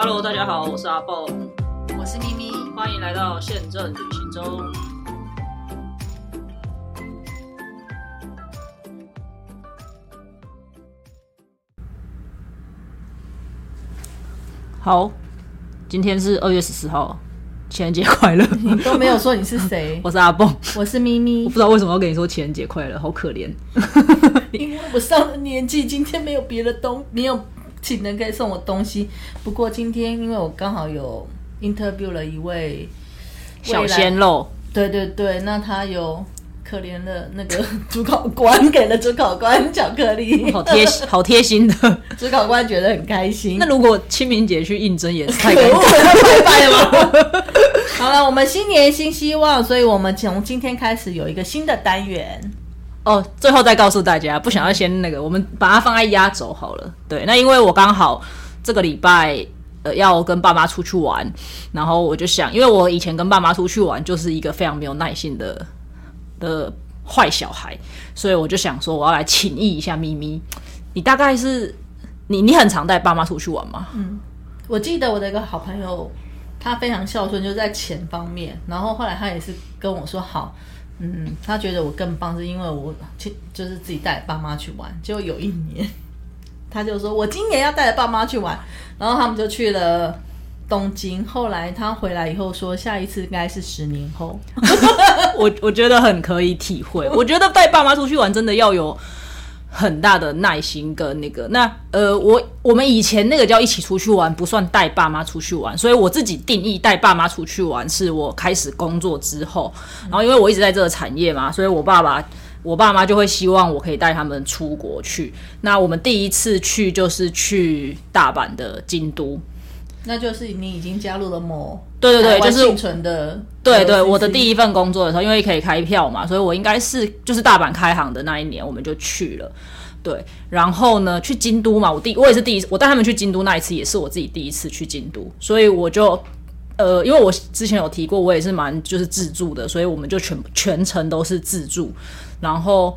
Hello，大家好，我是阿蹦，我是咪咪，欢迎来到宪政旅行中。好，今天是二月十四号，情人节快乐！你都没有说你是谁，我是阿蹦，我是咪咪我不，知道为什么要跟你说情人节快乐，好可怜。因为我上了年纪，今天没有别的东，没有请人可以送我东西。不过今天因为我刚好有 interview 了一位小鲜肉，对对对，那他有可怜的那个主考官给了主考官巧克力，好贴心，好贴心的。主考官觉得很开心。那如果清明节去应征也是太可恶，尴尬。要拜拜了吗？好了，我们新年新希望，所以我们从今天开始有一个新的单元。哦，最后再告诉大家，不想要先那个，我们把它放在压轴好了。对，那因为我刚好这个礼拜呃要跟爸妈出去玩，然后我就想，因为我以前跟爸妈出去玩就是一个非常没有耐性的的坏小孩，所以我就想说我要来请益一下咪咪。你大概是你你很常带爸妈出去玩吗？嗯我记得我的一个好朋友，他非常孝顺，就在钱方面。然后后来他也是跟我说好，嗯，他觉得我更棒，是因为我去就是自己带爸妈去玩。结果有一年，他就说我今年要带着爸妈去玩，然后他们就去了东京。后来他回来以后说，下一次应该是十年后。我我觉得很可以体会。我觉得带爸妈出去玩真的要有很大的耐心跟那个。那呃，我我们以前那个叫一起出去玩，不算带爸妈出去玩，所以我自己定义带爸妈出去玩是我开始工作之后。然后因为我一直在这个产业嘛，所以我爸爸。我爸妈就会希望我可以带他们出国去。那我们第一次去就是去大阪的京都，那就是你已经加入了某对对对就是台湾幸存的对对，我的第一份工作的时候，因为可以开票嘛，所以我应该是就是大阪开行的那一年，我们就去了。对，然后呢，去京都嘛，我第我也是第一次，我带他们去京都那一次也是我自己第一次去京都，所以我就呃，因为我之前有提过，我也是蛮就是自助的，所以我们就全全程都是自助，然后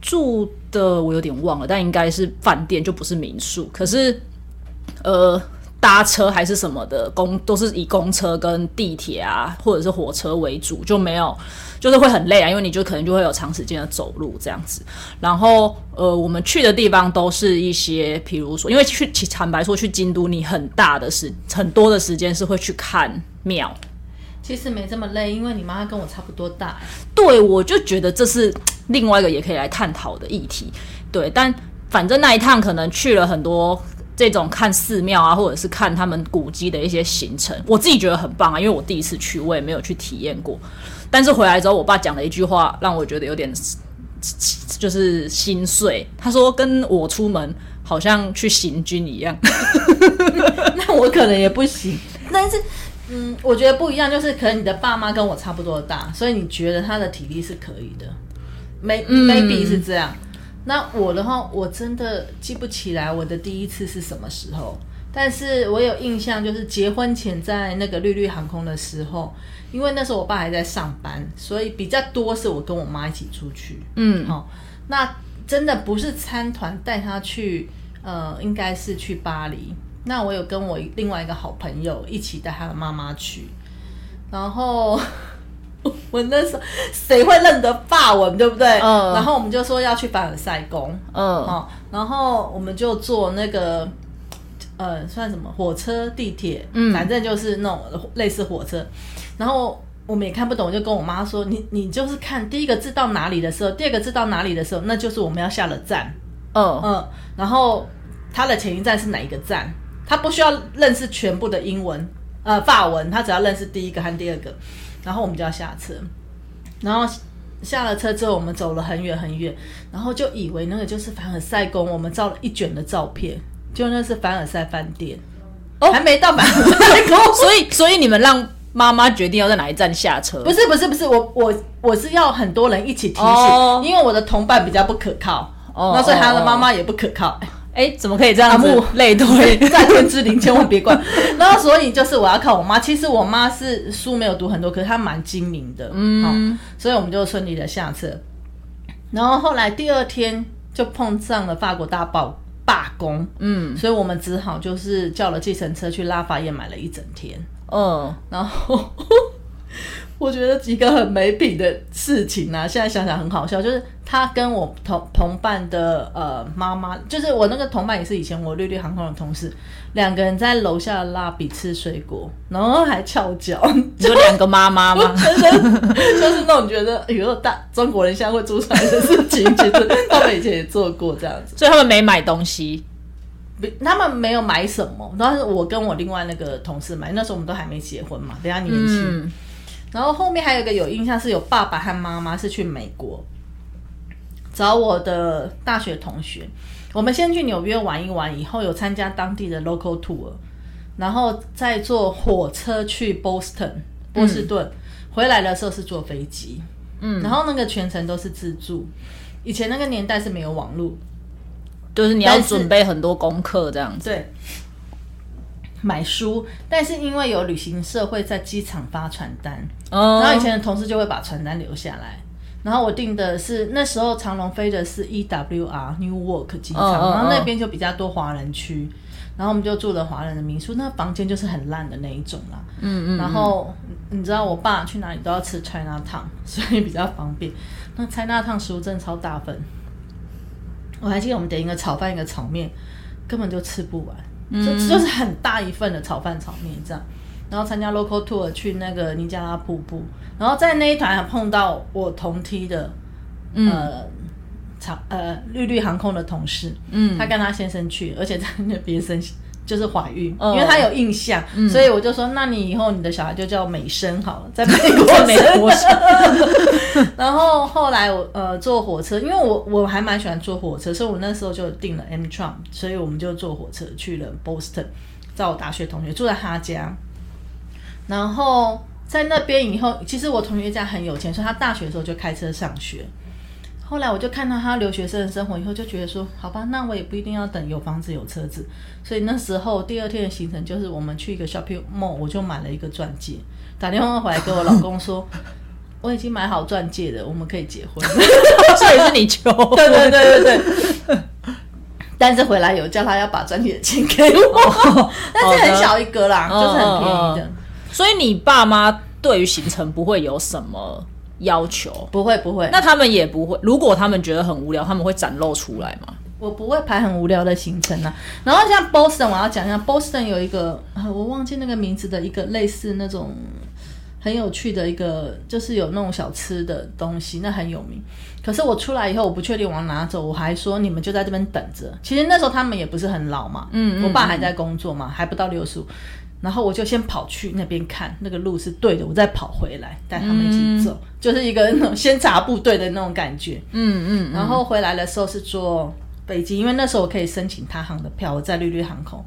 住的我有点忘了，但应该是饭店，就不是民宿。可是呃，搭车还是什么的公都是以公车跟地铁啊，或者是火车为主，就没有就是会很累啊，因为你就可能就会有长时间的走路这样子。然后呃，我们去的地方都是一些，比如说，因为去其坦白说去京都，你很大的时很多的时间是会去看庙。其实没这么累，因为你妈跟我差不多大。对，我就觉得这是另外一个也可以来探讨的议题。对，但反正那一趟可能去了很多这种看寺庙啊，或者是看他们古迹的一些行程，我自己觉得很棒啊，因为我第一次去，我也没有去体验过。但是回来之后，我爸讲了一句话，让我觉得有点就是心碎。他说：“跟我出门好像去行军一样。那我可能也不行。但是，嗯，我觉得不一样，就是可能你的爸妈跟我差不多大，所以你觉得他的体力是可以的，may 嗯 maybe 是这样。那我的话，我真的记不起来我的第一次是什么时候，但是我有印象，就是结婚前在那个绿绿航空的时候，因为那时候我爸还在上班，所以比较多是我跟我妈一起出去。嗯，好、那真的不是参团带他去，呃，应该是去巴黎。那我有跟我另外一个好朋友一起带他的妈妈去，然后 我那时候谁会认得法文，对不对？嗯然后我们就说要去凡尔赛宫，嗯哦，然后我们就坐那个呃，算什么火车、地铁，嗯反正就是那种类似火车。然后我们也看不懂，就跟我妈说：“你你就是看第一个字到哪里的时候，第二个字到哪里的时候，那就是我们要下了站。嗯嗯，然后它的前一站是哪一个站？他不需要认识全部的英文，呃，法文，他只要认识第一个和第二个，然后我们就要下车。然后下了车之后，我们走了很远很远，然后就以为那个就是凡尔赛宫，我们照了一卷的照片，就那是凡尔赛饭店，哦还没到凡尔赛宫，所以所以你们让妈妈决定要在哪一站下车？不是不是不是，我我我是要很多人一起提醒，哦因为我的同伴比较不可靠，哦那所以他的哦妈妈也不可靠。哎，怎么可以这样类推？在天之灵，千万别怪。然后所以就是我要靠我妈，其实我妈是书没有读很多，可是她蛮精明的，嗯，所以我们就顺利的下车。然后后来第二天就碰上了法国大暴罢工，嗯，所以我们只好就是叫了计程车去拉法叶买了一整天，嗯，然后我觉得一个很没品的事情呢、现在想想很好笑，就是他跟我同同伴的呃妈妈，就是我那个同伴也是以前我绿绿航空的同事，两个人在楼下的拉比吃水果，然后还翘脚，你说两个妈妈吗？就是那种觉得有时大中国人现在会做出来的事情，其实他们以前也做过这样子。所以他们没买东西。不他们没有买什么，但是我跟我另外那个同事买，那时候我们都还没结婚嘛，比较年轻。嗯，然后后面还有一个有印象是有爸爸和妈妈是去美国找我的大学同学，我们先去纽约玩一玩，以后有参加当地的 local tour，然后再坐火车去 Boston 波士顿，回来的时候是坐飞机，嗯，然后那个全程都是自助，以前那个年代是没有网络，就是你要准备很多功课这样子。对，买书，但是因为有旅行社会在机场发传单，哦然后以前的同事就会把传单留下来。然后我订的是那时候长龙飞的是 EWR Newark 机场，然后那边就比较多华人区，然后我们就住了华人的民宿，那房间就是很烂的那一种啦。嗯嗯，然后你知道我爸去哪里都要吃 China Town，所以比较方便。那 China Town 食物真的超大份，我还记得我们点一个炒饭一个炒面，根本就吃不完，就就是很大一份的炒饭炒面这样。然后参加 local tour 去那个尼加拉瀑布，然后在那一团还碰到我同梯的，呃，长呃绿绿航空的同事，嗯。他跟他先生去，而且在那边生就是怀孕，哦因为他有印象，所以我就说，那你以后你的小孩就叫美生好了，在美国在美国生。然后后来我呃坐火车，因为我我还蛮喜欢坐火车，所以我那时候就订了 M Trump，所以我们就坐火车去了 Boston，在我大学同学住在他家，然后在那边以后，其实我同学家很有钱，所以他大学的时候就开车上学。后来我就看到他留学生的生活以后，就觉得说，好吧，那我也不一定要等有房子有车子。所以那时候第二天的行程就是我们去一个 shopping mall，我就买了一个钻戒，打电话回来跟我老公说，我已经买好钻戒了，我们可以结婚。所以是你求。对对对对对。但是回来有叫他要把钻戒的钱给我，但是很小一个啦，就是很便宜的嗯。所以你爸妈对于行程不会有什么要求？不会不会，那他们也不会。如果他们觉得很无聊，他们会展露出来吗？我不会排很无聊的行程啊。然后像 Boston，我要讲一下，Boston 有一个、啊我忘记那个名字的一个类似那种很有趣的一个，就是有那种小吃的东西，那很有名。可是我出来以后，我不确定往哪走，我还说你们就在这边等着。其实那时候他们也不是很老嘛，嗯嗯我爸还在工作嘛，还不到六十五。然后我就先跑去那边看那个路是对的，我再跑回来带他们一起走，就是一个那种先查部队的那种感觉。嗯嗯然后回来的时候是坐飞机，因为那时候我可以申请他航的票，我在绿绿航空。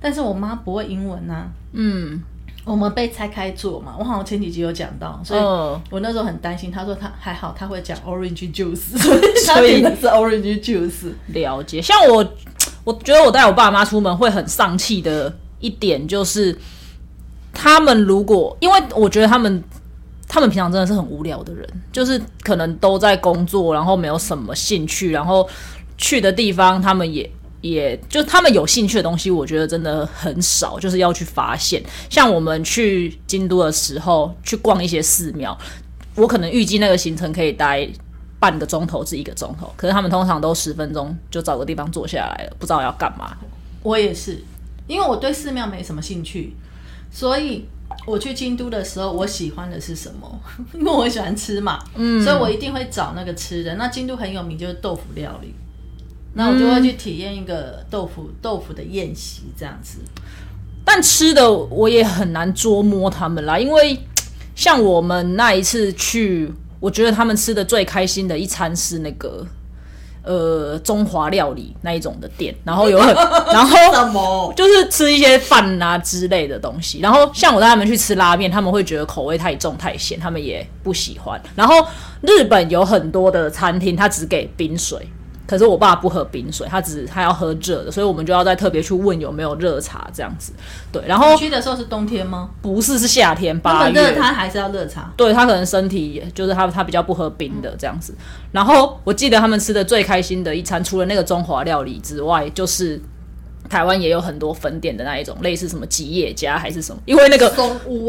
但是我妈不会英文呐、嗯我们被拆开坐嘛，我好像前几集有讲到，所以嗯我那时候很担心。他说他还好，他会讲 orange juice，所以是 orange juice。了解。像我，我觉得我带我爸妈出门会很丧气的一点就是，他们如果因为我觉得他们。他们平常真的是很无聊的人，就是可能都在工作，然后没有什么兴趣，然后去的地方他们也也就他们有兴趣的东西，我觉得真的很少，就是要去发现。像我们去京都的时候，去逛一些寺庙，我可能预计那个行程可以待半个钟头至一个钟头，可是他们通常都十分钟就找个地方坐下来了，不知道要干嘛。我也是，因为我对寺庙没什么兴趣，所以我去京都的时候，我喜欢的是什么？因为我喜欢吃嘛，嗯，所以我一定会找那个吃的。那京都很有名就是豆腐料理，那我就会去体验一个豆腐豆腐的宴席这样子。但吃的我也很难捉摸他们啦，因为像我们那一次去，我觉得他们吃的最开心的一餐是那个呃中华料理那一种的店，然后有很 然后？就是吃一些饭啊之类的东西。然后像我带他们去吃拉面，他们会觉得口味太重太咸，他们也不喜欢。然后日本有很多的餐厅，它只给冰水。可是我爸不喝冰水，他只他要喝热的，所以我们就要再特别去问有没有热茶这样子。对，然后去的时候是冬天吗？不是是夏天那八么热，月，他还是要热茶。对他可能身体就是他他比较不喝冰的这样子。然后我记得他们吃的最开心的一餐，除了那个中华料理之外，就是台湾也有很多分店的那一种，类似什么吉野家还是什么，因为那个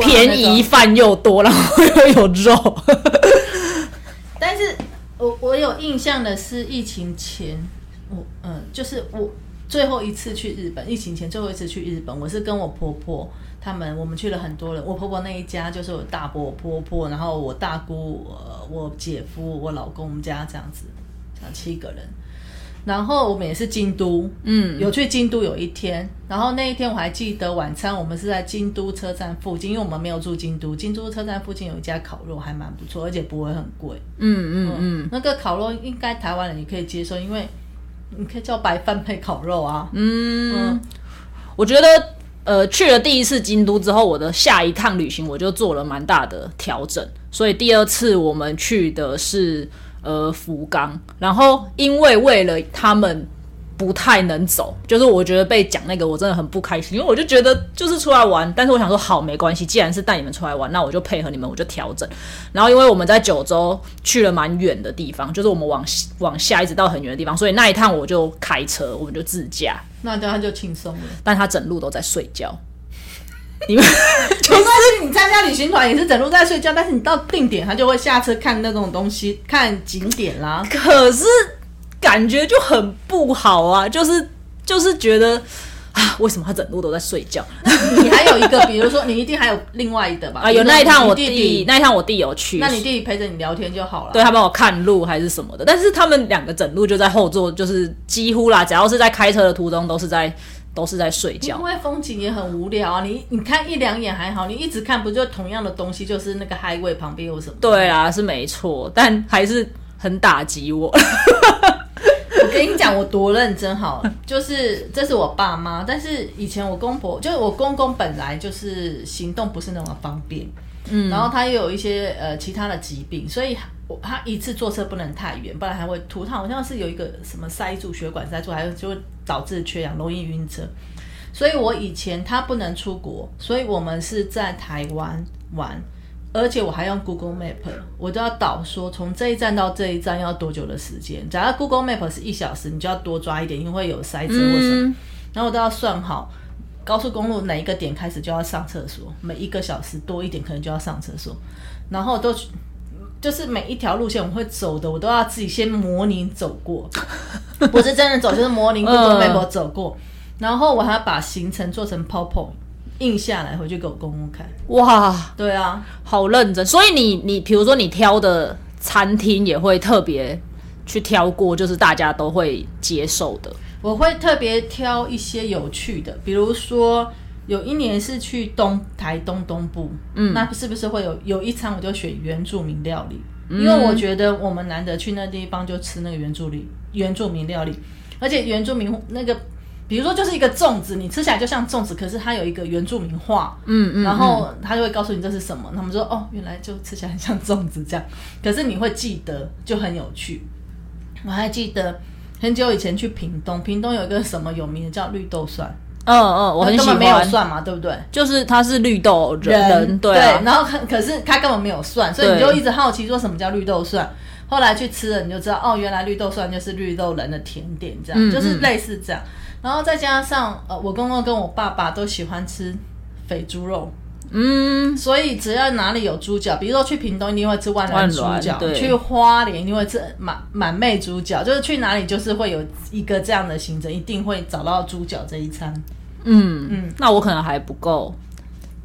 便宜。饭又多，然后又有肉。但是我我有印象的是疫情前，我嗯、就是我最后一次去日本，疫情前最后一次去日本，我是跟我婆婆他们，我们去了很多人。我婆婆那一家就是我大伯、婆婆，然后我大姑、呃、我姐夫、我老公，我们家这样子，这样七个人。然后我们也是京都，嗯，有去京都有一天，然后那一天我还记得晚餐我们是在京都车站附近，因为我们没有住京都，京都车站附近有一家烤肉还蛮不错，而且不会很贵。嗯嗯嗯，那个烤肉应该台湾人也可以接受，因为你可以叫白饭配烤肉啊。嗯我觉得呃去了第一次京都之后，我的下一趟旅行我就做了蛮大的调整，所以第二次我们去的是呃福冈，然后因为为了他们。不太能走，就是我觉得被讲那个我真的很不开心，因为我就觉得就是出来玩，但是我想说好没关系，既然是带你们出来玩，那我就配合你们，我就调整。然后因为我们在九州去了蛮远的地方，就是我们往往下一直到很远的地方，所以那一趟我就开车，我们就自驾，那这样就轻松了。但他整路都在睡觉。你们 就算是你参加旅行团也是整路在睡觉，但是你到定点他就会下车看那种东西，看景点啦。可是感觉就很不好啊，就是就是觉得啊，为什么他整路都在睡觉你还有一个，比如说你一定还有另外一个吧？啊？有那一趟我弟弟，那一趟我弟有去，那你弟弟陪着你聊天就好了。对他帮我看路还是什么的，但是他们两个整路就在后座，就是几乎啦，只要是在开车的途中都是在都是在睡觉因。为风景也很无聊啊，你你看一两眼还好，你一直看不就同样的东西，就是那个 highway 旁边有什么？对啊，是没错，但还是很打击我。我跟你讲，我多认真好了，就是这是我爸妈，但是以前我公婆，就是我公公本来就是行动不是那么方便，嗯，然后他又有一些呃其他的疾病，所以我他一次坐车不能太远，不然还会吐。他好像是有一个什么塞住血管塞住，还有就会导致缺氧，容易晕车。所以我以前他不能出国，所以我们是在台湾玩。而且我还用 Google Map，我都要导说从这一站到这一站要多久的时间。假如 Google Map 是一小时，你就要多抓一点，因为会有塞车或什么。然后我都要算好高速公路哪一个点开始就要上厕所，每一个小时多一点可能就要上厕所。然后都就是每一条路线我会走的，我都要自己先模拟走过，不是真的走，就是模拟 Google 走过。然后我还要把行程做成 PowerPoint 印下来，回去给我公公看。哇，对啊，好认真。所以你你比如说你挑的餐厅也会特别去挑过，就是大家都会接受的。我会特别挑一些有趣的，比如说有一年是去东台东东部，嗯，那是不是会有有一餐我就选原住民料理？因为我觉得我们难得去那地方就吃那个原住民原住民料理，而且原住民那个。比如说，就是一个粽子，你吃起来就像粽子，可是它有一个原住民话，嗯嗯，然后他就会告诉你这是什么，他们说哦，原来就吃起来很像粽子这样，可是你会记得，就很有趣。我还记得很久以前去屏东，屏东有一个什么有名的叫绿豆蒜，嗯嗯，我很喜根本没有，蒜嘛，对不对？就是它是绿豆人人对啊，然后可可是它根本没有蒜，所以你就一直好奇说什么叫绿豆蒜。后来去吃了，你就知道哦，原来绿豆蒜就是绿豆人的甜点，这样、嗯就是类似这样。然后再加上呃，我公公跟我爸爸都喜欢吃肥猪肉，嗯，所以只要哪里有猪脚，比如说去屏东一定会吃万峦猪脚，对去花莲一定会吃满满妹猪脚，就是去哪里就是会有一个这样的行程，一定会找到猪脚这一餐。嗯嗯，那我可能还不够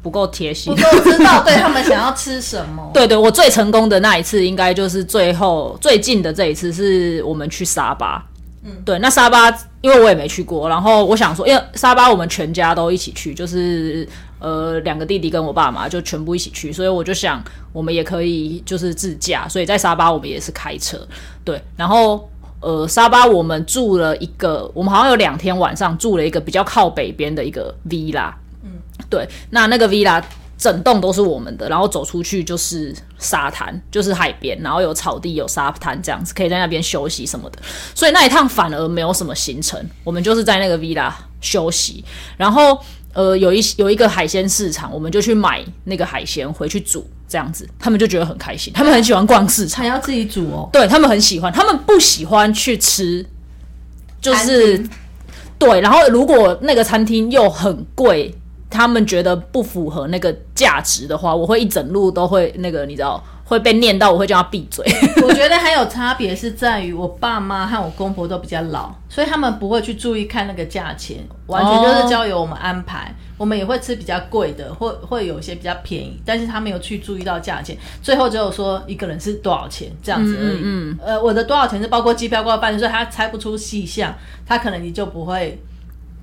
不够贴心我。都知道对他们想要吃什么。对对，我最成功的那一次，应该就是最后最近的这一次，是我们去沙巴。嗯，对，那沙巴因为我也没去过，然后我想说，因为沙巴我们全家都一起去，就是呃两个弟弟跟我爸妈就全部一起去，所以我就想我们也可以就是自驾，所以在沙巴我们也是开车。对，然后呃沙巴我们住了一个，我们好像有两天晚上住了一个比较靠北边的一个 villa。嗯，对，那那个 villa 整栋都是我们的，然后走出去就是沙滩，就是海边，然后有草地、有沙滩这样子，可以在那边休息什么的。所以那一趟反而没有什么行程，我们就是在那个 villa 休息，然后呃有一有一个海鲜市场，我们就去买那个海鲜回去煮，这样子他们就觉得很开心，他们很喜欢逛市场，还要自己煮哦。对他们很喜欢，他们不喜欢去吃，就是对，然后如果那个餐厅又很贵。他们觉得不符合那个价值的话，我会一整路都会那个，你知道会被念到，我会叫他闭嘴。我觉得还有差别是在于，我爸妈和我公婆都比较老，所以他们不会去注意看那个价钱，完全就是交由我们安排。我们也会吃比较贵的，或会有一些比较便宜，但是他没有去注意到价钱，最后只有说一个人是多少钱这样子而已。嗯呃，我的多少钱是包括机票、包括饭店，所以他猜不出细项，他可能你就不会。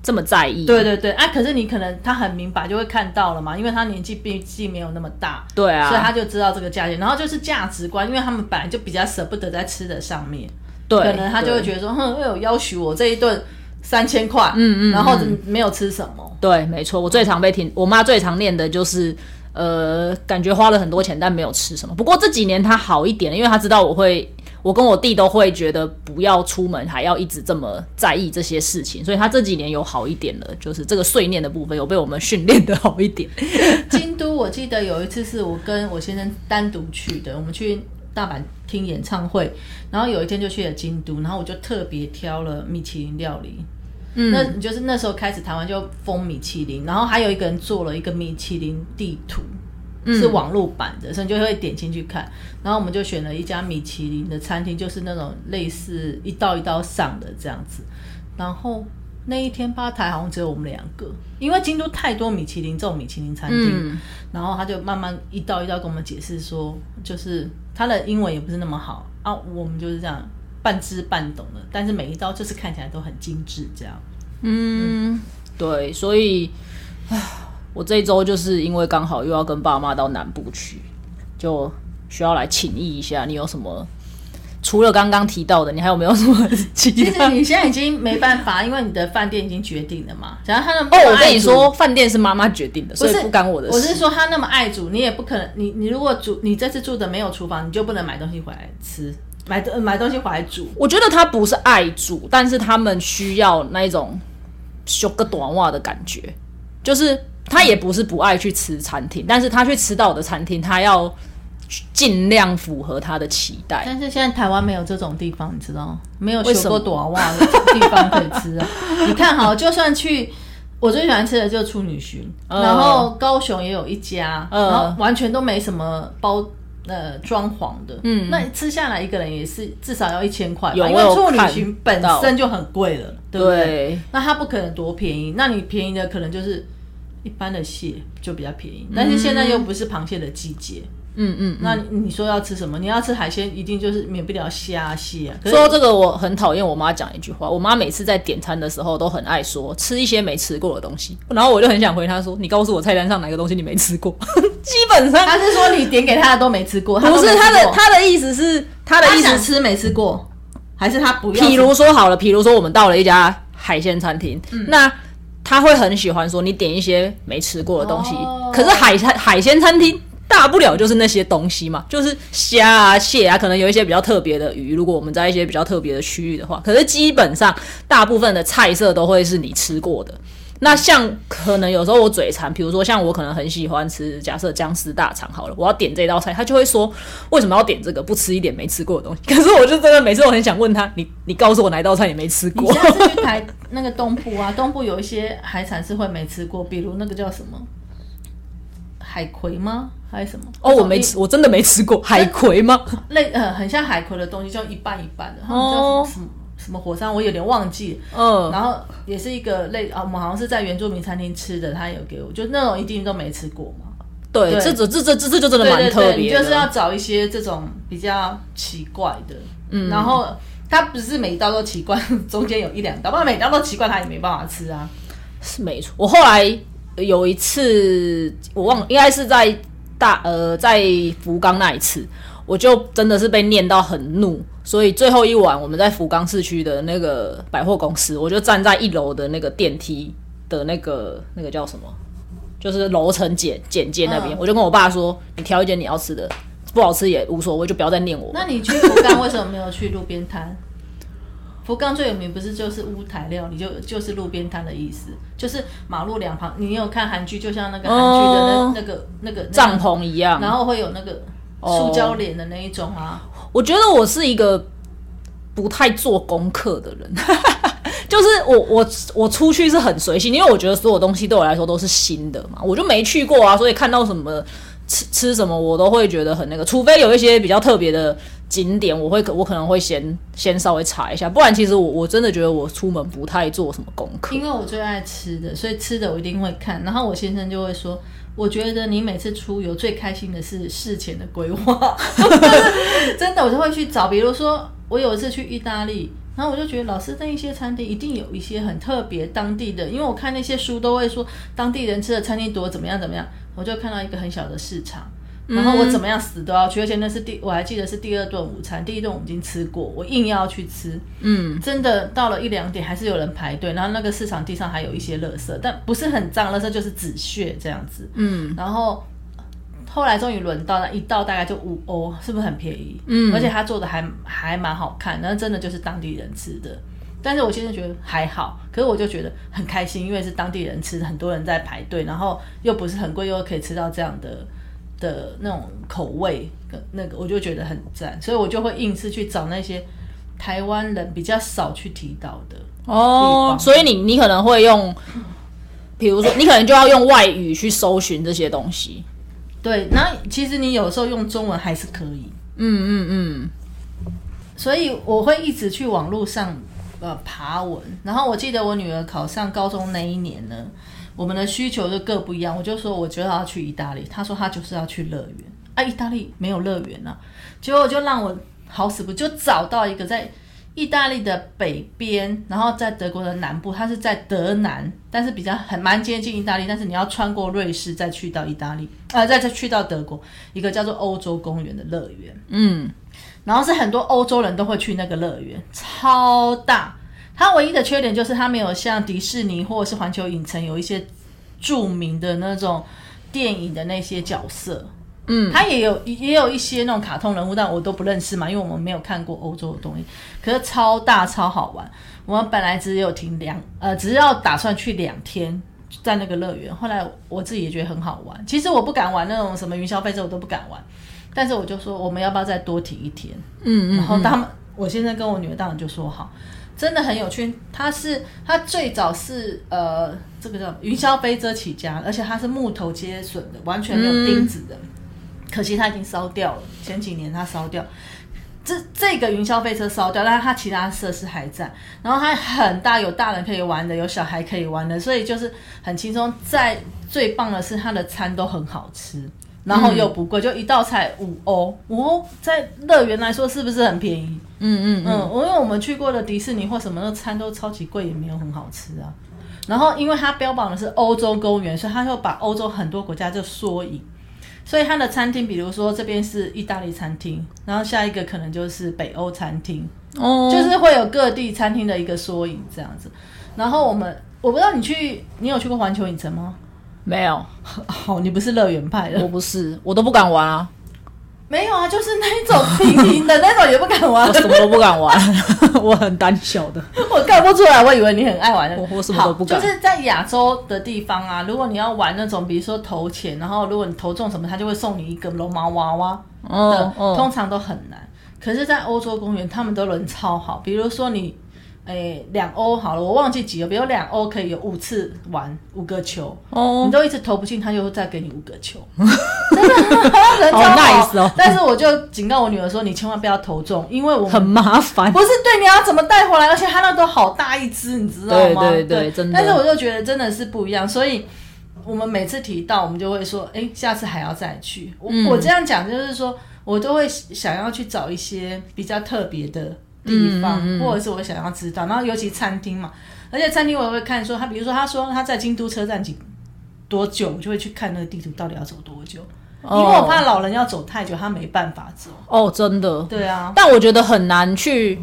这么在意？对对对，啊，可是你可能他很明白就会看到了嘛，因为他年纪毕竟没有那么大，对啊，所以他就知道这个价钱。然后就是价值观，因为他们本来就比较舍不得在吃的上面，对，可能他就会觉得说，哼，有要求我这一顿三千块，嗯嗯，然后没有吃什么。对，没错，我最常被听，我妈最常念的就是，呃，感觉花了很多钱，但没有吃什么。不过这几年她好一点，因为她知道我会。我跟我弟都会觉得不要出门，还要一直这么在意这些事情，所以他这几年有好一点了，就是这个碎念的部分有被我们训练的好一点。京都，我记得有一次是我跟我先生单独去的，我们去大阪听演唱会，然后有一天就去了京都，然后我就特别挑了米其林料理。嗯，那就是那时候开始台湾就封米其林，然后还有一个人做了一个米其林地图。是网络版的，所以就会点进去看。然后我们就选了一家米其林的餐厅，就是那种类似一道一道上的这样子。然后那一天吧台好像只有我们两个，因为京都太多米其林这种米其林餐厅。然后他就慢慢一道一道跟我们解释说，就是他的英文也不是那么好啊，我们就是这样半知半懂的。但是每一道就是看起来都很精致，这样。嗯，对，所以，唉。我这一周就是因为刚好又要跟爸妈到南部去，就需要来请益一下。你有什么？除了刚刚提到的，你还有没有什么？其实你现在已经没办法，因为你的饭店已经决定了嘛。假如他那么哦，我跟你说，饭店是妈妈决定的，所以不干我的事。我是说，他那么爱煮，你也不可能。你你如果煮，你这次住的没有厨房，你就不能买东西回来吃，买买东西回来煮。我觉得他不是爱煮，但是他们需要那一种修个短袜的感觉，就是。他也不是不爱去吃餐厅，但是他去吃到的餐厅，他要尽量符合他的期待。但是现在台湾没有这种地方，你知道吗？没有修过短袜的地方可以吃啊。你看哈，就算去，我最喜欢吃的就是处女寻，然后高雄也有一家，然后完全都没什么包呃装潢的，嗯，那吃下来一个人也是至少要一千块，因为处女寻本身就很贵了，对不对？那它不可能多便宜，那你便宜的可能就是。一般的蟹就比较便宜，但是现在又不是螃蟹的季节。嗯嗯，那你说要吃什么？你要吃海鲜，一定就是免不了虾蟹。说这个我很讨厌我妈讲一句话，我妈每次在点餐的时候都很爱说吃一些没吃过的东西，然后我就很想回她说：“你告诉我菜单上哪个东西你没吃过？” 基本上她是说你点给她的都没吃过，不是她的她的意思是她的意思吃没吃过，还是她不要？比如说好了，比如说我们到了一家海鲜餐厅，那。他会很喜欢说你点一些没吃过的东西，可是海海海鲜餐厅大不了就是那些东西嘛，就是虾啊、蟹啊，可能有一些比较特别的鱼。如果我们在一些比较特别的区域的话，可是基本上大部分的菜色都会是你吃过的。那像可能有时候我嘴馋，比如说像我可能很喜欢吃，假设僵尸大肠好了，我要点这道菜，他就会说为什么要点这个，不吃一点没吃过的东西。可是我就真的每次我很想问他，你你告诉我哪一道菜你没吃过？你下次去台那个东部啊，东部有一些海产是会没吃过，比如那个叫什么海葵吗？还是什么？哦，我没吃，我真的没吃过海葵吗？类呃，很像海葵的东西，就一半一半的，哦。什么？什么火山？我有点忘记。嗯，然后也是一个类啊，我们好像是在原住民餐厅吃的，他有给我，就那种一定都没吃过嘛。对，这这这这这就真的蛮特别。你就是要找一些这种比较奇怪的，嗯，然后它不是每一道都奇怪，中间有一两道，不然每道都奇怪，他也没办法吃啊。是没错。我后来有一次，我忘了，应该是在大呃在福冈那一次。我就真的是被念到很怒，所以最后一晚我们在福冈市区的那个百货公司，我就站在一楼的那个电梯的那个那个叫什么，就是楼层简简介那边，嗯我就跟我爸说，你挑一间你要吃的，不好吃也无所谓，就不要再念我。那你去福冈为什么没有去路边摊？福冈最有名不是就是乌台料理，就就是路边摊的意思，就是马路两旁。你有看韩剧，就像那个韩剧的那、哦那个那个帐，篷一样，然后会有那个塑胶脸的那一种啊。我觉得我是一个不太做功课的人，就是我我我出去是很随性，因为我觉得所有东西对我来说都是新的嘛，我就没去过啊，所以看到什么吃吃什么我都会觉得很那个，除非有一些比较特别的景点，我会我可能会先先稍微查一下，不然其实我我真的觉得我出门不太做什么功课因。为我最爱吃的，所以吃的我一定会看。然后我先生就会说，我觉得你每次出游最开心的是事前的规划，真的，我就会去找。比如说，我有一次去意大利，然后我就觉得老师那一些餐厅一定有一些很特别当地的，因为我看那些书都会说当地人吃的餐厅多怎么样怎么样，我就看到一个很小的市场。然后我怎么样死都要去，而且那是第我还记得是第二顿午餐，第一顿我已经吃过，我硬要去吃。嗯，真的到了一两点还是有人排队，然后那个市场地上还有一些垃圾，但不是很脏，垃圾就是纸屑这样子。嗯，然后后来终于轮到了，一道大概就五欧，是不是很便宜？嗯，而且他做的还还蛮好看，那真的就是当地人吃的。但是我现在觉得还好，可是我就觉得很开心，因为是当地人吃，很多人在排队，然后又不是很贵，又可以吃到这样的的那种口味，跟那个我就觉得很赞，所以我就会硬是去找那些台湾人比较少去提到的。哦所以你你可能会用，比如说你可能就要用外语去搜寻这些东西。对，那其实你有时候用中文还是可以，嗯嗯嗯，所以我会一直去网络上呃爬文。然后我记得我女儿考上高中那一年呢，我们的需求就各不一样。我就说我觉得要去意大利，他说他就是要去乐园啊，意大利没有乐园啊。结果就让我好死不就找到一个在意大利的北边，然后在德国的南部，它是在德南，但是比较很蛮接近意大利，但是你要穿过瑞士再去到意大利，呃，再再去到德国，一个叫做欧洲公园的乐园。嗯，然后是很多欧洲人都会去那个乐园，超大。它唯一的缺点就是它没有像迪士尼或者是环球影城有一些著名的那种电影的那些角色。嗯，它也有也有一些那种卡通人物，但我都不认识嘛，因为我们没有看过欧洲的东西。可是超大超好玩。我们本来只有停两呃，只要打算去两天在那个乐园，后来我自己也觉得很好玩。其实我不敢玩那种什么云霄飞车，我都不敢玩。但是我就说我们要不要再多停一天？嗯嗯，然后他们，我现在跟我女儿当然就说好，真的很有趣。它是它最早是呃这个叫云霄飞车起家，而且它是木头接榫的，完全没有钉子的。可惜它已经烧掉了，前几年它烧掉。这这个云霄飞车烧掉，但是它其他设施还在。然后它很大，有大人可以玩的，有小孩可以玩的，所以就是很轻松。在最棒的是它的餐都很好吃，然后又不贵，就一道菜五欧，五欧在乐园来说是不是很便宜？嗯嗯嗯，我因为我们去过的迪士尼或什么的餐都超级贵，也没有很好吃啊。然后因为它标榜的是欧洲公园，所以它就把欧洲很多国家就缩影。所以它的餐厅，比如说这边是意大利餐厅，然后下一个可能就是北欧餐厅，哦，就是会有各地餐厅的一个缩影这样子。然后我们，我不知道你去，你有去过环球影城吗？没有，好，你不是乐园派的。我不是，我都不敢玩啊，没有啊，就是那种平平的那种也不敢玩 我。什么都不敢玩，我很胆小的。我看不出来，我以为你很爱玩的。我我什么都不敢好就是在亚洲的地方啊，如果你要玩那种，比如说投钱，然后如果你投中什么，他就会送你一个龙毛娃娃的，哦哦，通常都很难。可是，在欧洲公园，他们都人超好。比如说你，诶，两欧好了，我忘记几个，比如两欧可以有五次玩五个球，哦你，都一直投不进，他就再给你五个球，真的 人超好 nice 哦 但是我就警告我女儿说，你千万不要投中，因为我很麻烦。不是对，你要怎么带回来？而且他那都好大一只，你知道吗？对对对真的但是我就觉得真的是不一样，所以我们每次提到，我们就会说，哎，下次还要再去。我、嗯我这样讲就是说，我都会想要去找一些比较特别的地方，嗯嗯嗯或者是我想要知道。然后尤其餐厅嘛，而且餐厅我也会看说，他比如说他说他在京都车站几多久，我就会去看那个地图到底要走多久，因为我怕老人要走太久，他没办法走。哦，真的。对啊，但我觉得很难去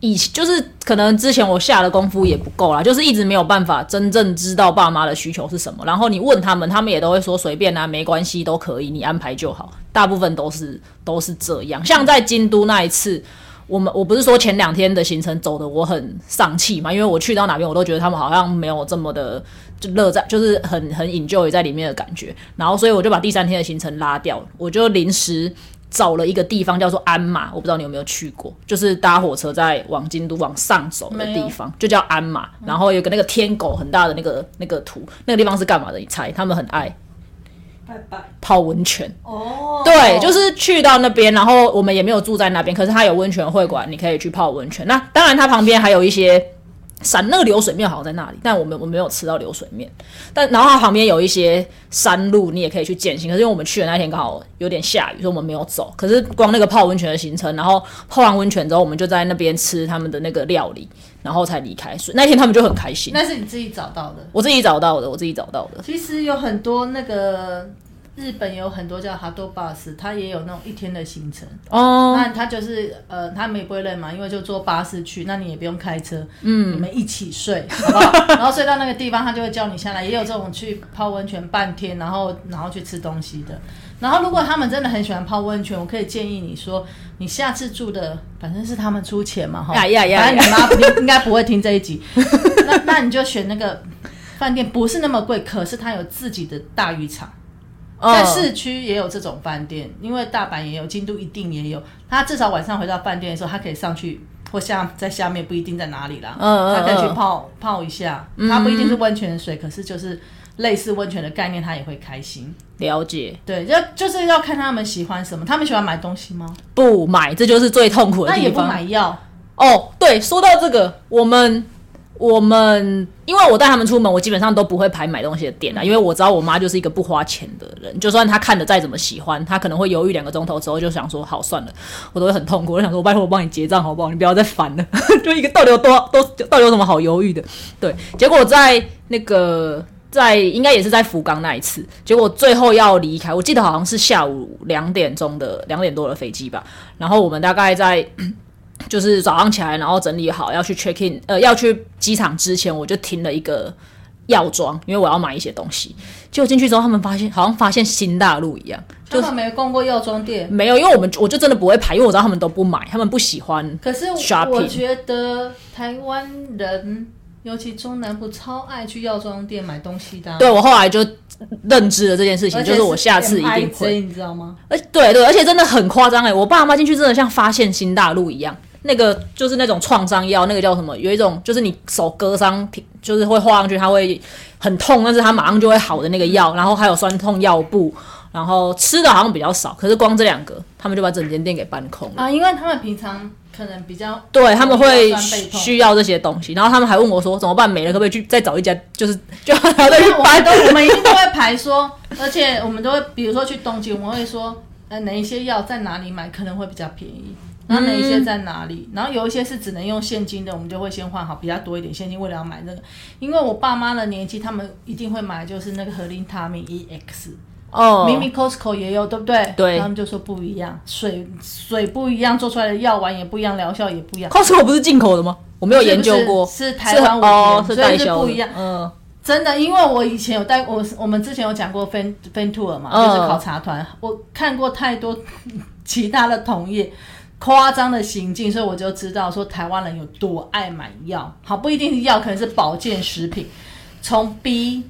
以前就是可能之前我下的功夫也不够啦，就是一直没有办法真正知道爸妈的需求是什么。然后你问他们，他们也都会说随便啊，没关系，都可以，你安排就好。大部分都是都是这样。像在京都那一次，我们我不是说前两天的行程走的我很丧气嘛，因为我去到哪边我都觉得他们好像没有这么的就乐在，就是很很 enjoy 在里面的感觉。然后所以我就把第三天的行程拉掉，我就临时。找了一个地方叫做鞍马，我不知道你有没有去过，就是搭火车在往京都往上走的地方，就叫鞍马。然后有个那个天狗很大的那个那个图，那个地方是干嘛的？你猜？他们很爱拜拜泡温泉。哦，对，就是去到那边，然后我们也没有住在那边，可是它有温泉会馆，你可以去泡温泉。那当然，它旁边还有一些。山那个流水面好像在那里，但我们我没有吃到流水面。但然后它旁边有一些山路，你也可以去践行。可是因为我们去的那天刚好有点下雨，所以我们没有走。可是光那个泡温泉的行程，然后泡完温泉之后，我们就在那边吃他们的那个料理，然后才离开。所以那天他们就很开心。那是你自己找到的？我自己找到的，我自己找到的。其实有很多那个。日本有很多叫哈多巴士，它也有那种一天的行程哦。那它就是呃，他们也不会累嘛，因为就坐巴士去，那你也不用开车，嗯，你们一起睡，好不好？然后睡到那个地方，他就会叫你下来。也有这种去泡温泉半天，然后然后去吃东西的。然后如果他们真的很喜欢泡温泉，我可以建议你说，你下次住的反正是他们出钱嘛，哈，反正你妈 应该不会听这一集。那那你就选那个饭店，不是那么贵，可是它有自己的大浴场。在市区也有这种饭店，因为大阪也有，京都一定也有。他至少晚上回到饭店的时候，他可以上去或下在下面，不一定在哪里啦。嗯他可以去泡泡一下，他不一定是温泉水，可是就是类似温泉的概念，他也会开心。了解，对，就就是要看他们喜欢什么。他们喜欢买东西吗？不买，这就是最痛苦的地方。那也不买药哦。对，说到这个，我们。我们因为我带他们出门，我基本上都不会排买东西的店啊，因为我知道我妈就是一个不花钱的人，就算她看的再怎么喜欢，她可能会犹豫两个钟头之后就想说好算了，我都会很痛苦，我想说我拜托我帮你结账好不好？你不要再烦了，就一个到底有多多到底有什么好犹豫的？对，结果在那个在应该也是在福冈那一次，结果最后要离开，我记得好像是下午两点钟的两点多的飞机吧，然后我们大概在。就是早上起来，然后整理好要去 check in，呃，要去机场之前，我就停了一个药妆，因为我要买一些东西。结果进去之后，他们发现好像发现新大陆一样，就是没逛过药妆店，没有，因为我们我就真的不会排，因为我知道他们都不买，他们不喜欢。可是我觉得台湾人，尤其中南部，超爱去药妆店买东西的。对我后来就认知了这件事情，就是我下次一定会，你知道吗？而对对，而且真的很夸张哎，我爸妈进去真的像发现新大陆一样。那个就是那种创伤药，那个叫什么？有一种就是你手割伤，就是会画上去，它会很痛，但是它马上就会好的那个药。然后还有酸痛药布，然后吃的好像比较少，可是光这两个，他们就把整间店给搬空了啊！因为他们平常可能比较对他们会需要这些东西，然后他们还问我说怎么办？没了可不可以去再找一家？就是就再去搬？我们一定都会排说，而且我们都会比如说去东京，我们会说呃哪一些药在哪里买可能会比较便宜。然后哪一些在哪里？然后有一些是只能用现金的，我们就会先换好比较多一点现金，为了要买那个。因为我爸妈的年纪，他们一定会买，就是那个合林他命 EX。哦，明明 Costco 也有，对不对？对。他们就说不一样，水水不一样，做出来的药丸也不一样，疗效也不一样。Costco 不是进口的吗？我没有研究过，是台湾哦所以是不一样。嗯，真的，因为我以前有带我，我们之前有讲过 Fan Fan Tour 嘛，就是考察团，我看过太多其他的同业。夸张的行径，所以我就知道说台湾人有多爱买药。好，不一定是药，可能是保健食品。从 B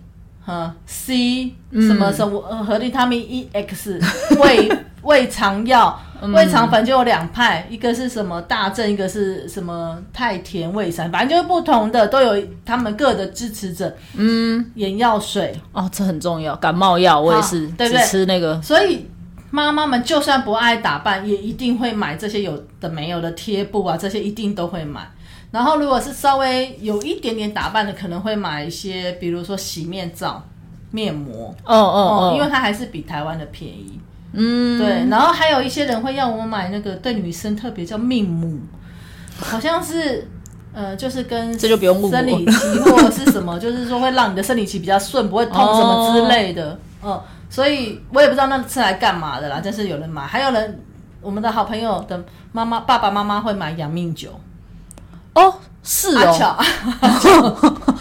和 C 什么什么合利他命 EX 胃 胃肠药，胃肠反正就有两派，一个是什么大正，一个是什么太田胃散，反正就是不同的，都有他们各的支持者。嗯，眼药水哦，这很重要。感冒药我也是，对不对？吃那个，所以。妈妈们就算不爱打扮，也一定会买这些有的没有的贴布啊，这些一定都会买。然后如果是稍微有一点点打扮的，可能会买一些，比如说洗面皂、面膜。哦哦哦，因为它还是比台湾的便宜。嗯，对。然后还有一些人会要我买那个对女生特别叫命母，好像是呃，就是跟这就不用生理期或者是什么，就是说会让你的生理期比较顺，不会痛什么之类的。嗯。所以我也不知道那是来干嘛的啦，但是有人买，还有人，我们的好朋友的妈妈、爸爸妈妈会买养命酒，哦，是哦，巧，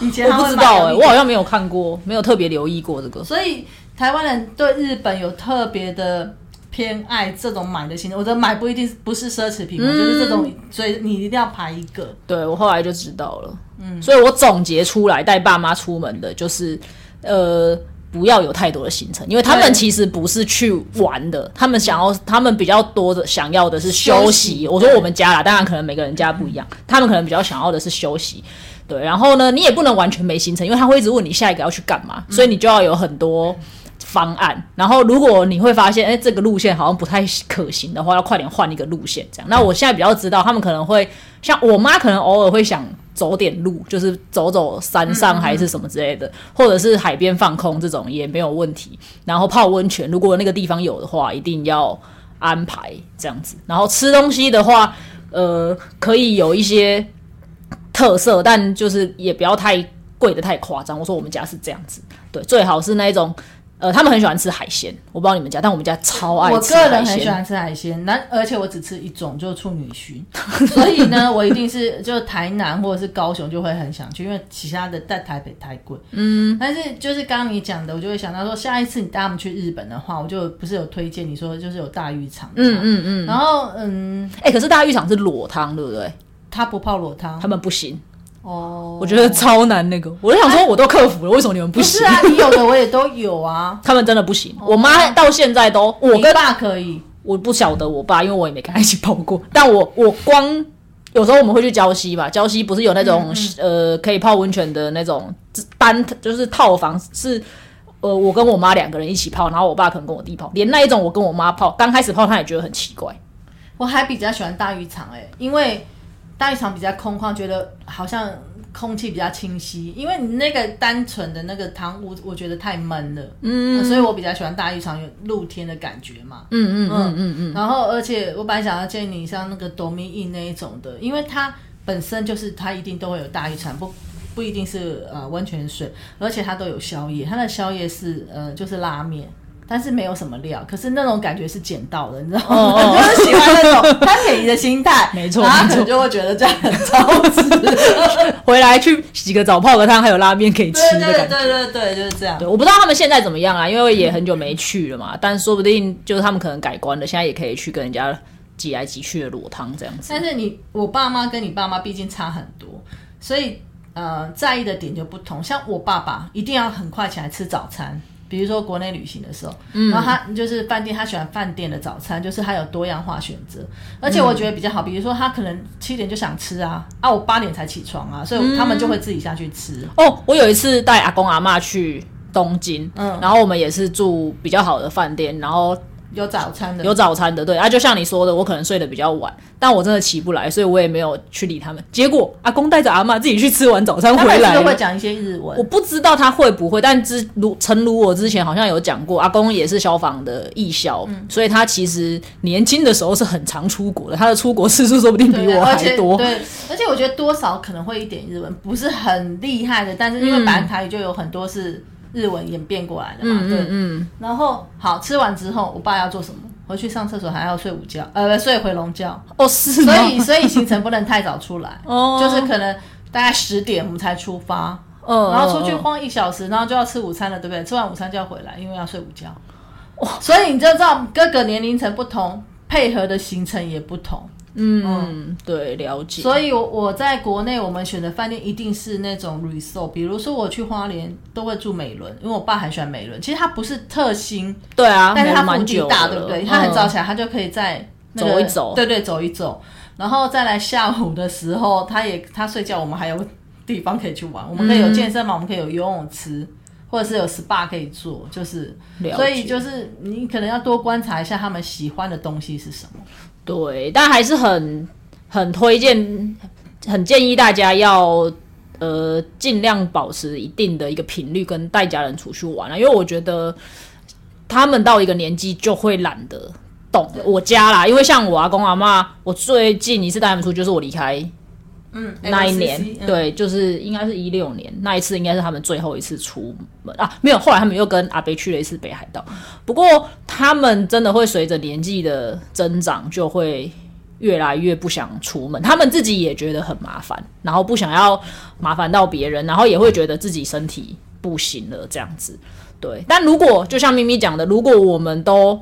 以前我不知道哎、哎、我好像没有看过，没有特别留意过这个。所以台湾人对日本有特别的偏爱这种买的行程。我的买不一定是不是奢侈品就是这种，所以你一定要排一个。对我后来就知道了，嗯，所以我总结出来带爸妈出门的就是，呃。不要有太多的行程，因为他们其实不是去玩的，他们想要，他们比较多的想要的是休休息。息我说我们家啦，当然可能每个人家不一样，他们可能比较想要的是休息。对，然后呢，你也不能完全没行程，因为他会一直问你下一个要去干嘛，所以你就要有很多方案。然后如果你会发现，哎，这个路线好像不太可行的话，要快点换一个路线。这样，那我现在比较知道，他们可能会像我妈，可能偶尔会想走点路，就是走走山上还是什么之类的，或者是海边放空这种也没有问题。然后泡温泉，如果那个地方有的话，一定要安排这样子。然后吃东西的话，呃，可以有一些特色，但就是也不要太贵的太夸张。我说我们家是这样子，对，最好是那一种。呃，他们很喜欢吃海鲜，我不知道你们家，但我们家超爱我吃海鲜。个人很喜欢吃海鲜，那而且我只吃一种，就是处女须，所以呢，我一定是就台南或者是高雄就会很想去，因为其他的在台北太贵。嗯，但是就是刚刚你讲的，我就会想到说，下一次你带他们去日本的话，我就不是有推荐你说就是有大浴场，嗯嗯嗯。然后嗯，哎、可是大浴场是裸汤，对不对？他不泡裸汤他们不行，哦，我觉得超难那个。我就想说，我都克服了，为什么你们不行？不是啊，你有的我也都有啊，他们真的不行。我妈到现在都，我跟爸可以，我不晓得我爸，因为我也没跟他一起泡过。但我我光有时候我们会去礁溪吧，礁溪不是有那种、呃可以泡温泉的那种单，就是套房是。呃，我跟我妈两个人一起泡，然后我爸可能跟我弟泡，连那一种我跟我妈泡，刚开始泡他也觉得很奇怪。我还比较喜欢大浴场哎、因为大浴场比较空旷，觉得好像空气比较清晰。因为你那个单纯的那个汤屋，我觉得太闷了，嗯、所以我比较喜欢大浴场有露天的感觉嘛。嗯嗯嗯嗯嗯，然后，而且我本来想要建议你像那个 Domi In 那一种的，因为它本身就是它一定都会有大浴场，不不一定是呃温泉水，而且它都有宵夜，它的宵夜是呃就是拉面。但是没有什么料，可是那种感觉是捡到的，你知道吗？哦哦 就是喜欢那种贪便宜的心态，没错然后他可能就会觉得这样很超值。回来去洗个澡、泡个汤，还有拉面可以吃的感觉。对对对，就是这样对，。我不知道他们现在怎么样啊，因为也很久没去了嘛。但说不定就是他们可能改观了，现在也可以去跟人家挤来挤去的裸汤这样子。但是你我爸妈跟你爸妈毕竟差很多，所以呃在意的点就不同。像我爸爸一定要很快起来吃早餐，比如说国内旅行的时候，然后他就是饭店，他喜欢饭店的早餐，就是他有多样化选择，而且我觉得比较好。比如说他可能七点就想吃啊，啊我八点才起床啊，所以他们就会自己下去吃。哦，我有一次带阿公阿妈去东京，嗯然后我们也是住比较好的饭店，然后有早餐的，有早餐的，对啊，就像你说的，我可能睡得比较晚，但我真的起不来，所以我也没有去理他们。结果阿公带着阿妈自己去吃完早餐 回来了也是会讲一些日文我。不知道他会不会，但之如诚如我之前好像有讲过，阿公也是消防的义消，嗯所以他其实年轻的时候是很常出国的，他的出国次数说不定比对，我还多。对，而且我觉得多少可能会一点日文，不是很厉害的，但是因为嗯本来台语就有很多是日文演变过来的嘛，嗯对。嗯嗯，然后好吃完之后，我爸要做什么？回去上厕所还要睡午觉，呃，睡回笼觉。哦是所以所以行程不能太早出来，哦就是可能大概十点我们才出发，嗯然后出去晃一小时，然后就要吃午餐了，对不对？吃完午餐就要回来，因为要睡午觉。哇所以你就知道各个年龄层不同，配合的行程也不同。嗯，对，了解。所以我，我在国内我们选的饭店一定是那种 resort，比如说我去花莲都会住美伦，因为我爸很喜欢美伦。其实它不是特新，对啊，但是它蛮腹地大，久了对不对？他很早嗯起来，他就可以在、那个走一走对对，走一走，然后再来下午的时候，他也他睡觉，我们还有地方可以去玩，我们可以有健身房，我们可以有游泳池。或者是有 SPA 可以做，就是，所以就是你可能要多观察一下他们喜欢的东西是什么。对，但还是很很推荐，很建议大家要呃尽量保持一定的一个频率，跟带家人出去玩啊，因为我觉得他们到一个年纪就会懒得动。我家啦，因为像我阿公阿妈，我最近一次带他们出去就是我离开嗯，那一年嗯对，就是应该是一六年那一次，应该是他们最后一次出门啊。没有，后来他们又跟阿北去了一次北海道。不过他们真的会随着年纪的增长，就会越来越不想出门，他们自己也觉得很麻烦，然后不想要麻烦到别人，然后也会觉得自己身体不行了这样子。对，但如果就像咪咪讲的，如果我们都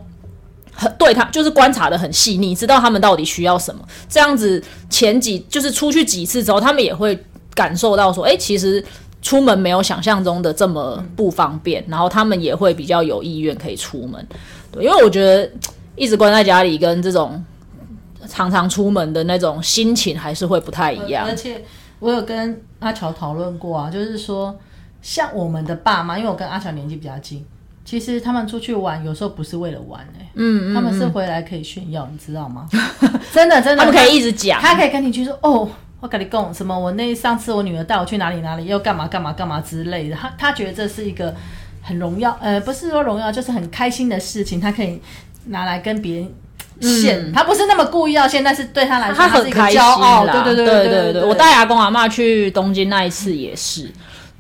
很对他就是观察的很细腻，知道他们到底需要什么，这样子前几就是出去几次之后，他们也会感受到说，哎、其实出门没有想象中的这么不方便，然后他们也会比较有意愿可以出门。对，因为我觉得一直关在家里跟这种常常出门的那种心情还是会不太一样而。且我有跟阿乔讨论过啊，就是说，像我们的爸妈，因为我跟阿乔年纪比较近，其实他们出去玩有时候不是为了玩哎、嗯他们是回来可以炫耀，你知道吗？真的真的，他们可以一直讲，他可以跟你去说哦。我跟你讲什么？我那上次我女儿带我去哪里哪里，又干嘛干嘛干嘛之类的。他他觉得这是一个很荣耀，呃，不是说荣耀，就是很开心的事情。他可以拿来跟别人献，他不是那么故意要献，但是对他来说，他很开心骄傲。啦对对对对对我带阿公阿妈去东京那一次也是。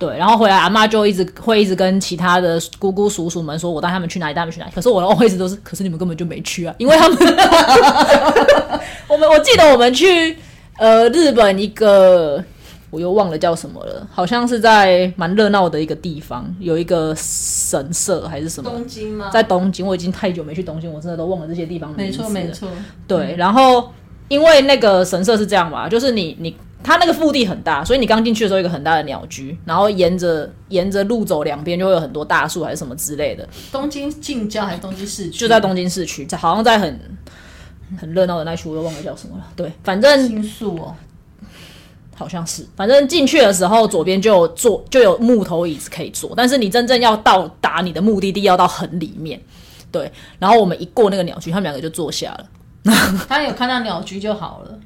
对，然后回来阿妈就一直会一直跟其他的姑姑叔叔们说，我带他们去哪里，带他们去哪里。可是我的一直都是，可是你们根本就没去啊，因为他们，我们我记得我们去呃日本一个，我又忘了叫什么了，好像是在蛮热闹的一个地方，有一个神社还是什么，东京吗？在东京。我已经太久没去东京，我真的都忘了这些地方没错没错，对，然后因为那个神社是这样吧，就是你你它那个腹地很大，所以你刚进去的时候有一个很大的鸟居，然后沿着沿着路走两边就会有很多大树还是什么之类的，东京近郊还是东京市区？就在东京市区，在好像在很很热闹的那区，我都忘了叫什么了。对，反正新宿哦，好像是，反正进去的时候左边就有坐就有木头椅子可以坐，但是你真正要到达你的目的地要到很里面。对，然后我们一过那个鸟居，他们两个就坐下了。他有看到鸟居就好了。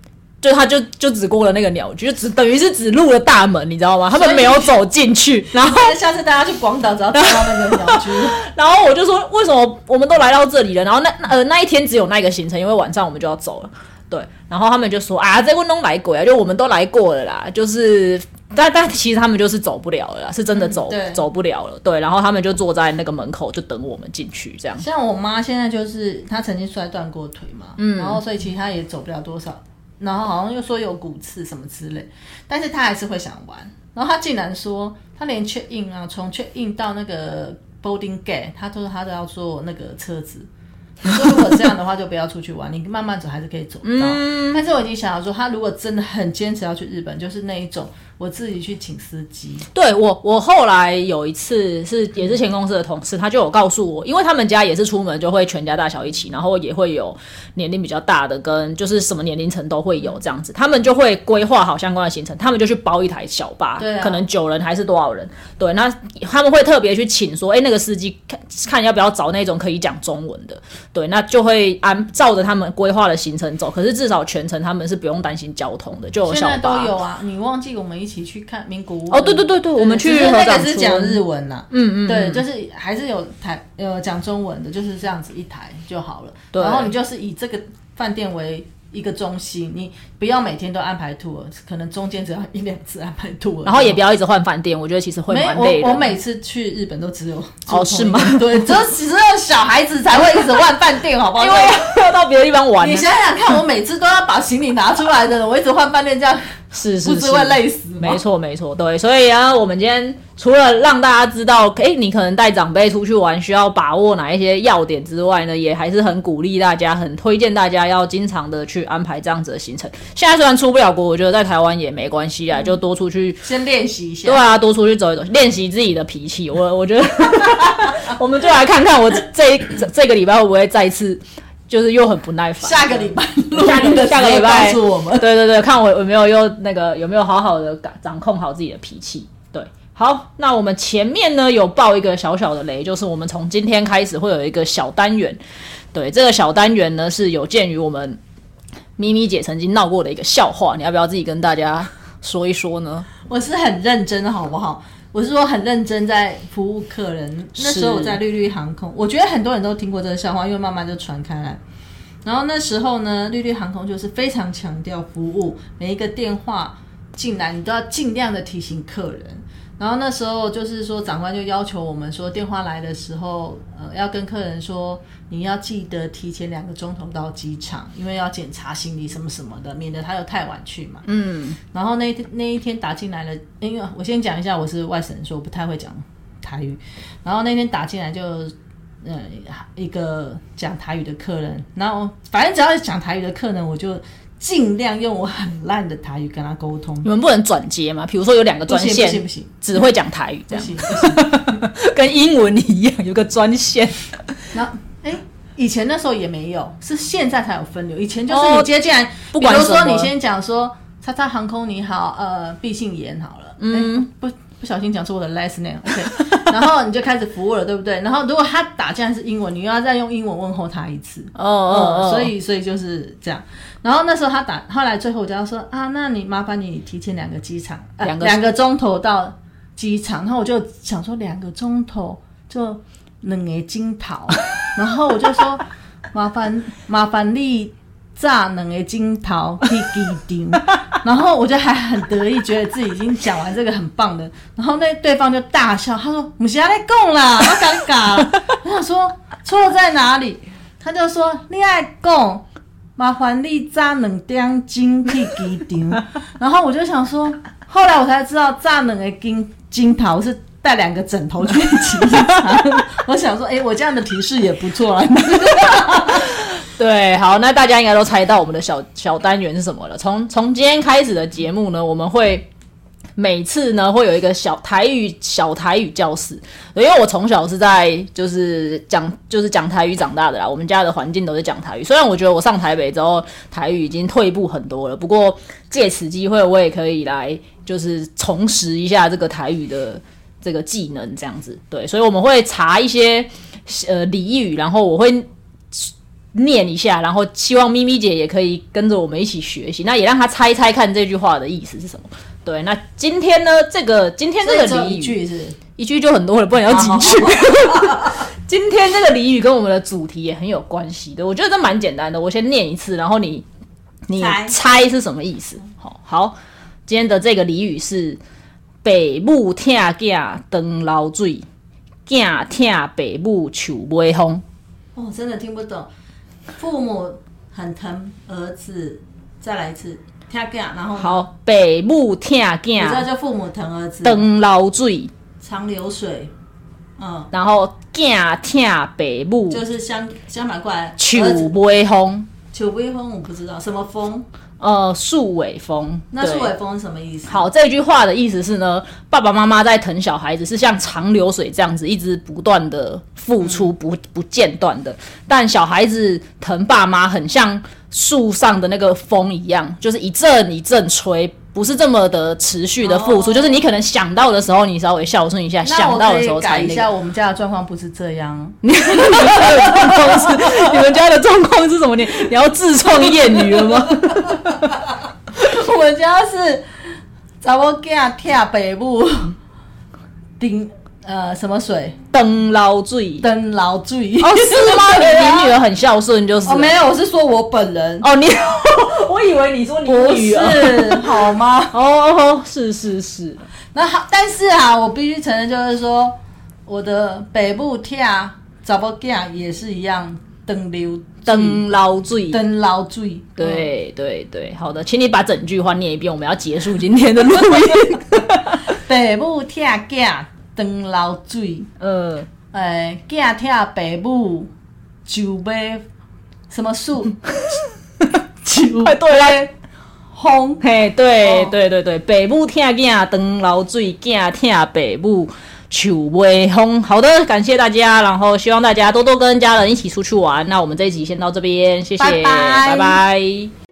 就他就就只过了那个鸟居，就只等于是只入了大门，你知道吗？他们没有走进去。然后，下次大家去广岛，只要看到那个鸟居，然后我就说，为什么我们都来到这里了？然后那那呃那一天只有那个行程，因为晚上我们就要走了。对，然后他们就说啊，这问东来鬼啊，就我们都来过了啦，就是但但其实他们就是走不了了啦，是真的走、嗯走不了了。对，然后他们就坐在那个门口，就等我们进去这样。像我妈现在就是她曾经摔断过腿嘛，嗯，然后所以其实她也走不了多少，然后好像又说有骨刺什么之类，但是他还是会想玩。然后他竟然说，他连 check in 啊，从 check in 到那个 boarding gate，他都说他都要坐那个车子。你说如果这样的话，就不要出去玩，你慢慢走还是可以走到。但是我已经想到说，他如果真的很坚持要去日本，就是那一种我自己去请司机，对我，我后来有一次是也是前公司的同事，他就有告诉我，因为他们家也是出门就会全家大小一起，然后也会有年龄比较大的跟就是什么年龄层都会有这样子，他们就会规划好相关的行程，他们就去包一台小巴，对啊。可能九人还是多少人，对，那他们会特别去请说，哎、那个司机看看要不要找那种可以讲中文的，对，那就会按照着他们规划的行程走，可是至少全程他们是不用担心交通的，就有现在小巴，都有啊。你忘记我们一起去看名古屋哦对对对对我们去那个是讲日文呐、嗯嗯，对，就是还是有台呃讲中文的，就是这样子一台就好了。对然后你就是以这个饭店为一个中心，你不要每天都安排 tour，可能中间只要一两次安排 tour，然后也不要一直换饭店，我觉得其实会没蛮累的。我我每次去日本都只有哦是吗？对，只有 只有小孩子才会一直换饭店，好不好？因为要到别的地方玩你，想想看，我每次都要把行李拿出来的，我一直换饭店，这样是是是不是会累死吗？没错没错，对，所以啊，我们今天除了让大家知道，哎，你可能带长辈出去玩需要把握哪一些要点之外呢，也还是很鼓励大家，很推荐大家要经常的去安排这样子的行程。现在虽然出不了国，我觉得在台湾也没关系啊，就多出去先练习一下。对啊，多出去走一走，练习自己的脾气。我我觉得，我们就来看看我这这个礼拜会不会再次就是又很不耐烦。下个礼拜下录下个礼拜告诉我们。对对对，看我有没有又那个有没有好好的掌掌控好自己的脾气。对，好，那我们前面呢有爆一个小小的雷，就是我们从今天开始会有一个小单元。对，这个小单元呢是有鉴于我们咪咪姐曾经闹过的一个笑话，你要不要自己跟大家说一说呢？我是很认真的，好不好？我是说很认真在服务客人。那时候我在绿绿航空，我觉得很多人都听过这个笑话，因为慢慢就传开来。然后那时候呢，绿绿航空就是非常强调服务，每一个电话进来你都要尽量的提醒客人。然后那时候就是说，长官就要求我们说，电话来的时候，呃，要跟客人说，你要记得提前两个钟头到机场，因为要检查行李什么什么的，免得他又太晚去嘛。嗯，然后那一天那一天打进来了，因为我先讲一下，我是外省人，所以我不太会讲台语。然后那天打进来就，呃，一个讲台语的客人，然后反正只要是讲台语的客人，我就尽量用我很烂的台语跟他沟通。你们不能转接吗？比如说有两个专不行不行线不，行只会讲台语，这样。跟英文一样，有个专线。然后，哎，以前那时候也没有，是现在才有分流。以前就是哦你接进来，不管比如说你先讲说“叉叉航空你好，呃，毕姓言好了”，嗯，不不小心讲出我的 last name，OK，然后你就开始服务了，对不对？然后如果他打进来是英文，你又要再用英文问候他一次。哦哦哦，所以所以就是这样。然后那时候他打，后来最后我就要说啊，那你麻烦你提前两个机场，呃两个两个钟头到机场。然后我就想说两个钟头就两个金桃，然后我就说麻烦麻烦你炸两个金桃去机场。然后我就还很得意，觉得自己已经讲完这个很棒的。然后那对方就大笑，他说：“不是在讲啦，我尴尬了。”我想说错在哪里？他就说：“你爱讲，麻烦你炸两点金去机场。”然后我就想说，后来我才知道炸两个金金桃是带两个枕头去机场。我想说，哎、我这样的提示也不错啊。对，好，那大家应该都猜到我们的小小单元是什么了。从从今天开始的节目呢，我们会每次呢会有一个小台语小台语教室，因为我从小是在就是讲就是讲台语长大的啦，我们家的环境都是讲台语。虽然我觉得我上台北之后台语已经退步很多了，不过借此机会我也可以来就是重拾一下这个台语的这个技能，这样子。对，所以我们会查一些呃俚语，然后我会。念一下，然后希望咪咪姐也可以跟着我们一起学习，那也让她猜猜看这句话的意思是什么。对，那今天呢，这个今天这个俚语一句是一句就很多了，不然要几句。今天这个俚语跟我们的主题也很有关系的，我觉得这蛮简单的。我先念一次，然后你你猜猜是什么意思？好，好，今天的这个俚语是“北母疼囝长流水，囝疼北母树尾风哦，真的听不懂。父母很疼儿子，再来一次，听讲，然”。后，好，北母疼我知道叫父母疼儿子，长流水，长流水，嗯，然后囝疼北母就是相相反过来，树儿子尾风，秋微风我不知道什么风，呃，树尾风。那树尾风是什么意思？好，这句话的意思是呢，爸爸妈妈在疼小孩子是像长流水这样子，一直不断的付出，不不间断的。但小孩子疼爸妈，很像树上的那个风一样，就是一阵一阵吹，不是这么的持续的付出。哦就是你可能想到的时候，你稍微孝顺一下；想到的时可以改一下，候才那个。我们家的状况不是这样。你们家的状况是，你们家的状况是什么？你你要自创谚语了吗？我们家是查某囝疼爸母，顶呃什么水？灯捞醉。灯捞醉。哦，是吗？你你女儿很孝顺，就是了。哦，没有，我是说我本人。哦，你，我以为你说你不女儿。是 好吗？哦哦，是是是，那好，但是啊，我必须承认，就是说我的北部跳查某囝也是一样，灯流灯捞醉。灯捞醉。对对对，好的，请你把整句话念一遍，我们要结束今天的录音。北部跳囝灯老水，呃，诶，囝跳北部就买什么树？就哎对了，风。嘿，对哦对对对，北母疼囝长流水，囝疼北母树尾风。好的，感谢大家，然后希望大家多多跟家人一起出去玩。那我们这一集先到这边，谢谢，拜拜拜拜